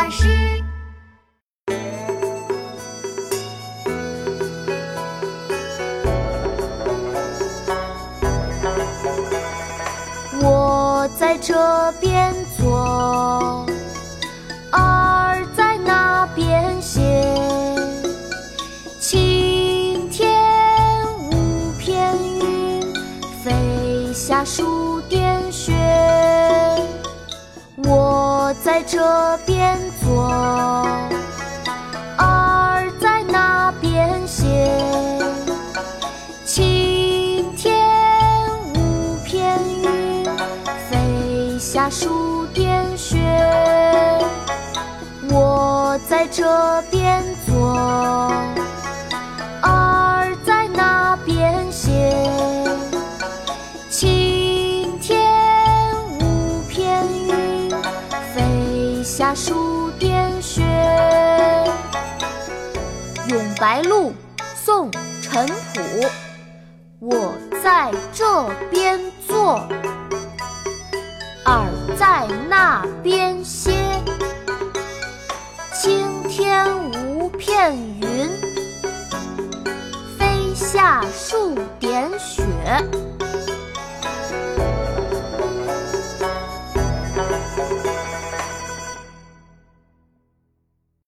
巴士。我在这边坐，儿在那边写。晴天无片云，飞下数点雪。我在这边下数点雪。我在这边坐，儿在那边写。晴天无片云，飞下数点雪。《咏白鹭》宋·陈朴。我在这边坐，耳在那边歇。青天无片云，飞下数点雪。